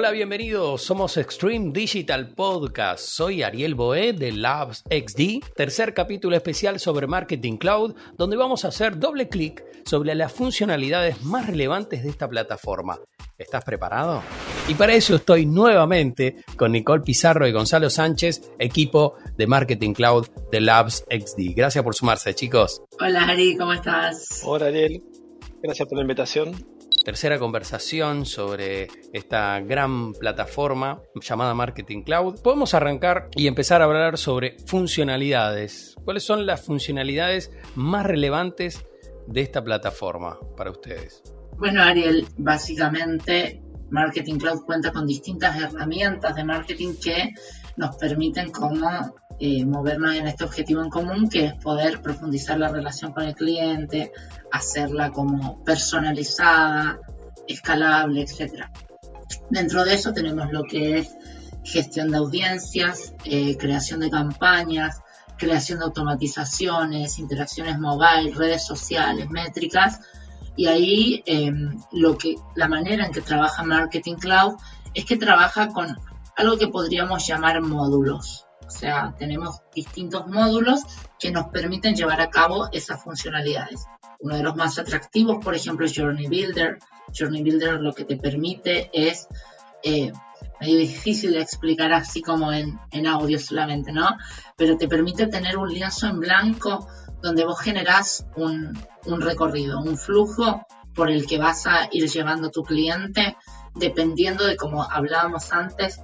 Hola, bienvenidos. Somos Extreme Digital Podcast. Soy Ariel Boé de Labs XD, tercer capítulo especial sobre Marketing Cloud, donde vamos a hacer doble clic sobre las funcionalidades más relevantes de esta plataforma. ¿Estás preparado? Y para eso estoy nuevamente con Nicole Pizarro y Gonzalo Sánchez, equipo de Marketing Cloud de Labs XD. Gracias por sumarse, chicos. Hola, Ari, ¿cómo estás? Hola, Ariel. Gracias por la invitación tercera conversación sobre esta gran plataforma llamada Marketing Cloud. Podemos arrancar y empezar a hablar sobre funcionalidades. ¿Cuáles son las funcionalidades más relevantes de esta plataforma para ustedes? Bueno, Ariel, básicamente Marketing Cloud cuenta con distintas herramientas de marketing que nos permiten como eh, movernos en este objetivo en común, que es poder profundizar la relación con el cliente, hacerla como personalizada, escalable, etc. Dentro de eso tenemos lo que es gestión de audiencias, eh, creación de campañas, creación de automatizaciones, interacciones mobile, redes sociales, métricas. Y ahí em, lo que, la manera en que trabaja Marketing Cloud es que trabaja con algo que podríamos llamar módulos. O sea, tenemos distintos módulos que nos permiten llevar a cabo esas funcionalidades. Uno de los más atractivos, por ejemplo, es Journey Builder. Journey Builder lo que te permite es, eh, medio difícil de explicar así como en, audio solamente, ¿no? Pero te permite tener un lienzo en blanco donde vos generás un, un recorrido, un flujo por el que vas a ir llevando a tu cliente dependiendo de, como hablábamos antes,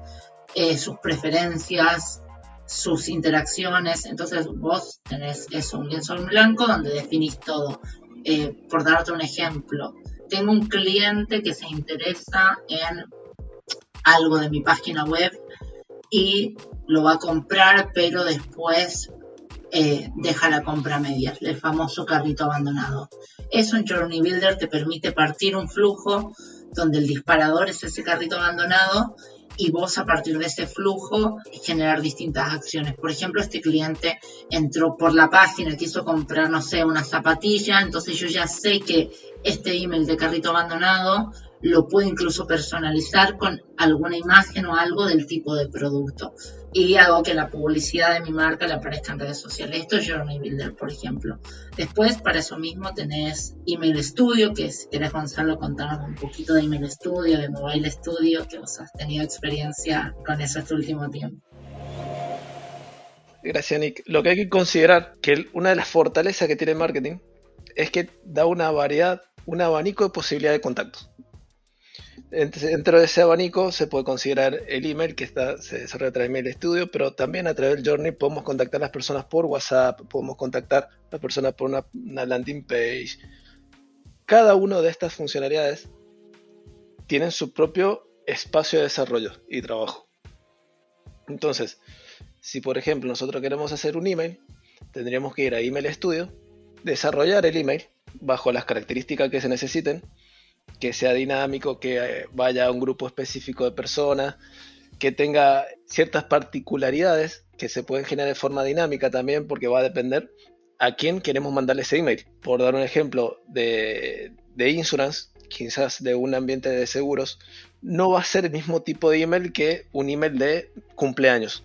eh, sus preferencias, sus interacciones. Entonces vos tenés eso, un lienzo en blanco donde definís todo. Eh, por darte un ejemplo, tengo un cliente que se interesa en algo de mi página web y lo va a comprar, pero después eh, deja la compra a medias, el famoso carrito abandonado. Eso en Journey Builder te permite partir un flujo donde el disparador es ese carrito abandonado y vos a partir de ese flujo generar distintas acciones. Por ejemplo, este cliente entró por la página, quiso comprar, no sé, una zapatilla, entonces yo ya sé que este email de carrito abandonado lo puedo incluso personalizar con alguna imagen o algo del tipo de producto y hago que la publicidad de mi marca le aparezca en redes sociales. Esto es Journey Builder, por ejemplo. Después, para eso mismo, tenés Email Studio, que si querés, Gonzalo, contarnos un poquito de Email Studio, de Mobile Studio, que vos has tenido experiencia con eso este último tiempo. Gracias, Nick. Lo que hay que considerar que una de las fortalezas que tiene el marketing es que da una variedad, un abanico de posibilidades de contactos. Dentro de ese abanico se puede considerar el email que está, se desarrolla a través de Email Studio, pero también a través del Journey podemos contactar a las personas por WhatsApp, podemos contactar a las personas por una, landing page. Cada una de estas funcionalidades tienen su propio espacio de desarrollo y trabajo. Entonces, si por ejemplo nosotros queremos hacer un email, tendríamos que ir a Email Studio, desarrollar el email bajo las características que se necesiten que sea dinámico, que eh, vaya a un grupo específico de personas, que tenga ciertas particularidades que se pueden generar de forma dinámica también, porque va a depender a quién queremos mandarle ese email. Por dar un ejemplo de, de insurance, quizás de un ambiente de seguros, no va a ser el mismo tipo de email que un email de cumpleaños,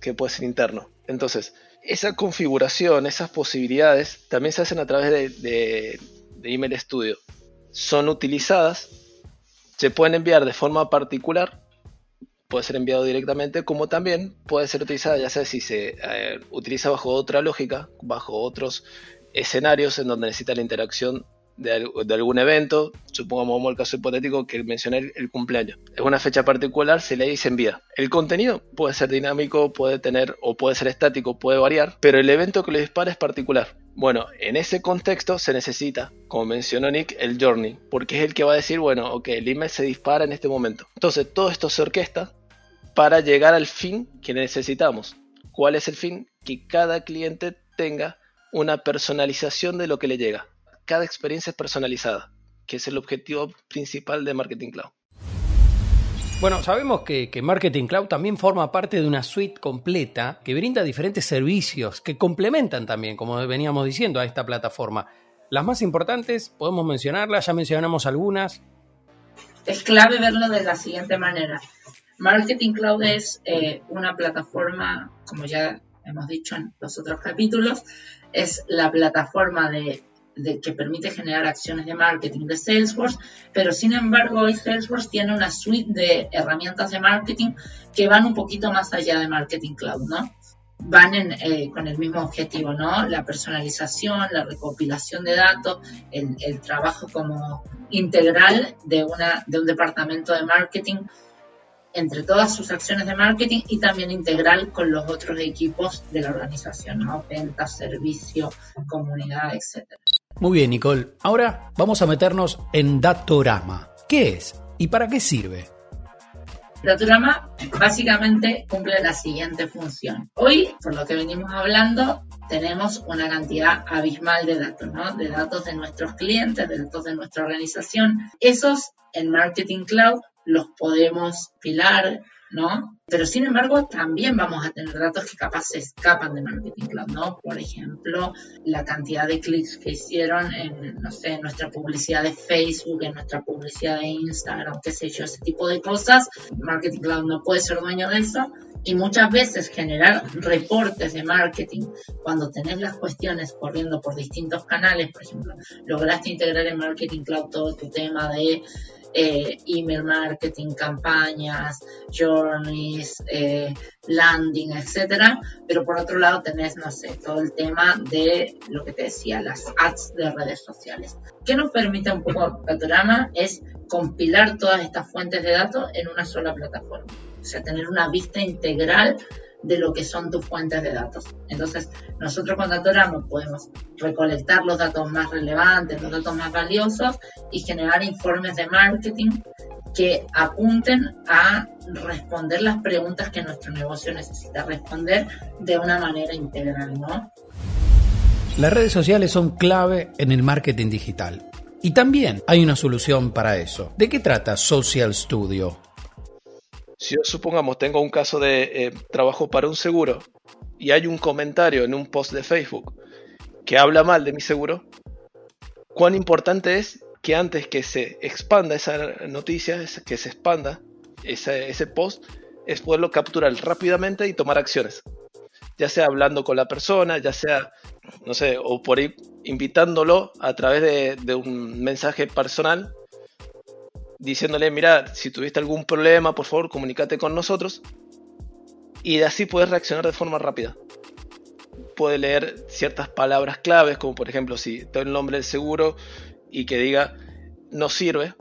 que puede ser interno. Entonces, esa configuración, esas posibilidades, también se hacen a través de, de, de email studio son utilizadas, se pueden enviar de forma particular, puede ser enviado directamente, como también puede ser utilizada, ya sea si se eh, utiliza bajo otra lógica, bajo otros escenarios en donde necesita la interacción de, algún evento, supongamos como el caso hipotético que mencioné el, cumpleaños. Es una fecha particular, se lee y se envía. El contenido puede ser dinámico, puede tener o puede ser estático, puede variar, pero el evento que lo dispara es particular. Bueno, en ese contexto se necesita, como mencionó Nick, el journey, porque es el que va a decir, bueno, ok, el email se dispara en este momento. Entonces todo esto se orquesta para llegar al fin que necesitamos. ¿Cuál es el fin? Que cada cliente tenga una personalización de lo que le llega cada experiencia es personalizada, que es el objetivo principal de Marketing Cloud. Bueno, sabemos que, Marketing Cloud también forma parte de una suite completa que brinda diferentes servicios que complementan también, como veníamos diciendo, a esta plataforma. Las más importantes, podemos mencionarlas, ya mencionamos algunas. es clave verlo de la siguiente manera. Marketing Cloud es eh, una plataforma, como ya hemos dicho en los otros capítulos, es la plataforma de, que permite generar acciones de marketing de Salesforce, pero sin embargo hoy Salesforce tiene una suite de herramientas de marketing que van un poquito más allá de Marketing Cloud, ¿no? Van eh, con el mismo objetivo, ¿no? La personalización, la recopilación de datos, el, el trabajo como integral de, una, de un departamento de marketing entre todas sus acciones de marketing y también integral con los otros equipos de la organización, ¿no? Venta, servicio, comunidad, etc. Muy bien, Nicole. Ahora vamos a meternos en Datorama. ¿Qué es y para qué sirve? Datorama básicamente cumple la siguiente función. Hoy, por lo que venimos hablando, tenemos una cantidad abismal de datos, ¿no? De datos de nuestros clientes, de datos de nuestra organización. Esos en Marketing Cloud los podemos pilar, ¿no? Pero sin embargo, también vamos a tener datos que capaz se escapan de Marketing Cloud, ¿no? Por ejemplo, la cantidad de clics que hicieron en, no sé, nuestra publicidad de Facebook, en nuestra publicidad de Instagram, qué sé yo, ese tipo de cosas. Marketing Cloud no puede ser dueño de eso. Y muchas veces generar reportes de marketing cuando tenés las cuestiones corriendo por distintos canales, por ejemplo, lograste integrar en Marketing Cloud todo tu tema de eh, email marketing, campañas, journeys, eh, landing, etcétera. Pero por otro lado tenés, no sé, todo el tema de lo que te decía, las ads de redes sociales. ¿Qué nos permite un poco Datorama? Es compilar todas estas fuentes de datos en una sola plataforma. O sea, tener una vista integral de lo que son tus fuentes de datos. Entonces, nosotros con Datorama podemos recolectar los datos más relevantes, los datos más valiosos y generar informes de marketing que apunten a responder las preguntas que nuestro negocio necesita responder de una manera integral, ¿no? Las redes sociales son clave en el marketing digital. Y también hay una solución para eso. ¿De qué trata Social Studio? Si yo supongamos tengo un caso de eh, trabajo para un seguro y hay un comentario en un post de Facebook que habla mal de mi seguro, cuán importante es que antes que se expanda esa noticia, que se expanda ese, post, es poderlo capturar rápidamente y tomar acciones. Ya sea hablando con la persona, ya sea, no sé, o por ir invitándolo a través de un mensaje personal diciéndole, mira, si tuviste algún problema, por favor, comunícate con nosotros. Y de así puedes reaccionar de forma rápida. Puede leer ciertas palabras claves, como por ejemplo, si tengo el nombre del seguro y que diga no sirve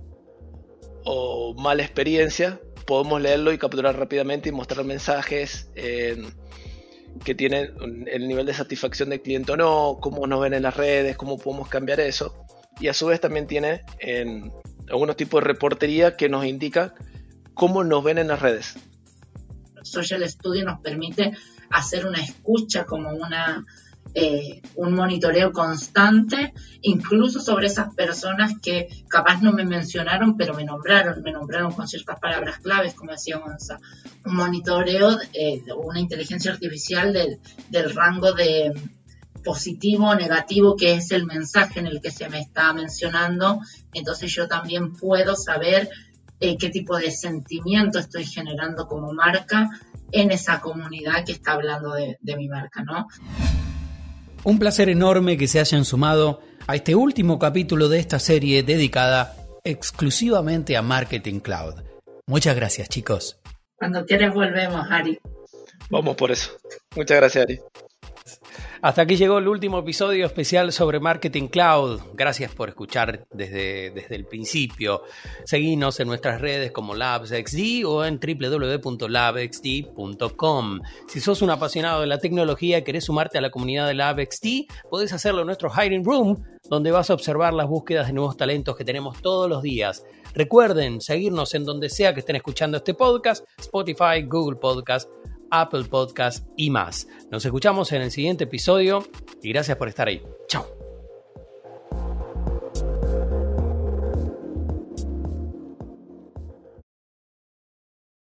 o mala experiencia, podemos leerlo y capturar rápidamente y mostrar mensajes que tienen el nivel de satisfacción del cliente o no, cómo nos ven en las redes, cómo podemos cambiar eso. Y a su vez también tiene en, algunos tipos de reportería que nos indica cómo nos ven en las redes. Social Studio nos permite hacer una escucha como una eh, un monitoreo constante, incluso sobre esas personas que capaz no me mencionaron, pero me nombraron, me nombraron con ciertas palabras claves, como decía Gonza. Un monitoreo, eh, una inteligencia artificial del rango de, positivo o negativo que es el mensaje en el que se me está mencionando, entonces yo también puedo saber eh, qué tipo de sentimiento estoy generando como marca en esa comunidad que está hablando de, de mi marca, ¿no? Un placer enorme que se hayan sumado a este último capítulo de esta serie dedicada exclusivamente a Marketing Cloud. Muchas gracias, chicos. Cuando quieres volvemos, Ari. Vamos por eso. Muchas gracias, Ari. Hasta aquí llegó el último episodio especial sobre Marketing Cloud. Gracias por escuchar desde, desde el principio. Seguinos en nuestras redes como LabsXD o en www.labxd.com. Si sos un apasionado de la tecnología y querés sumarte a la comunidad de LabXD, podés hacerlo en nuestro Hiring Room, donde vas a observar las búsquedas de nuevos talentos que tenemos todos los días. Recuerden seguirnos en donde sea que estén escuchando este podcast, Spotify, Google Podcast Apple Podcast y más. Nos escuchamos en el siguiente episodio y gracias por estar ahí. Chao.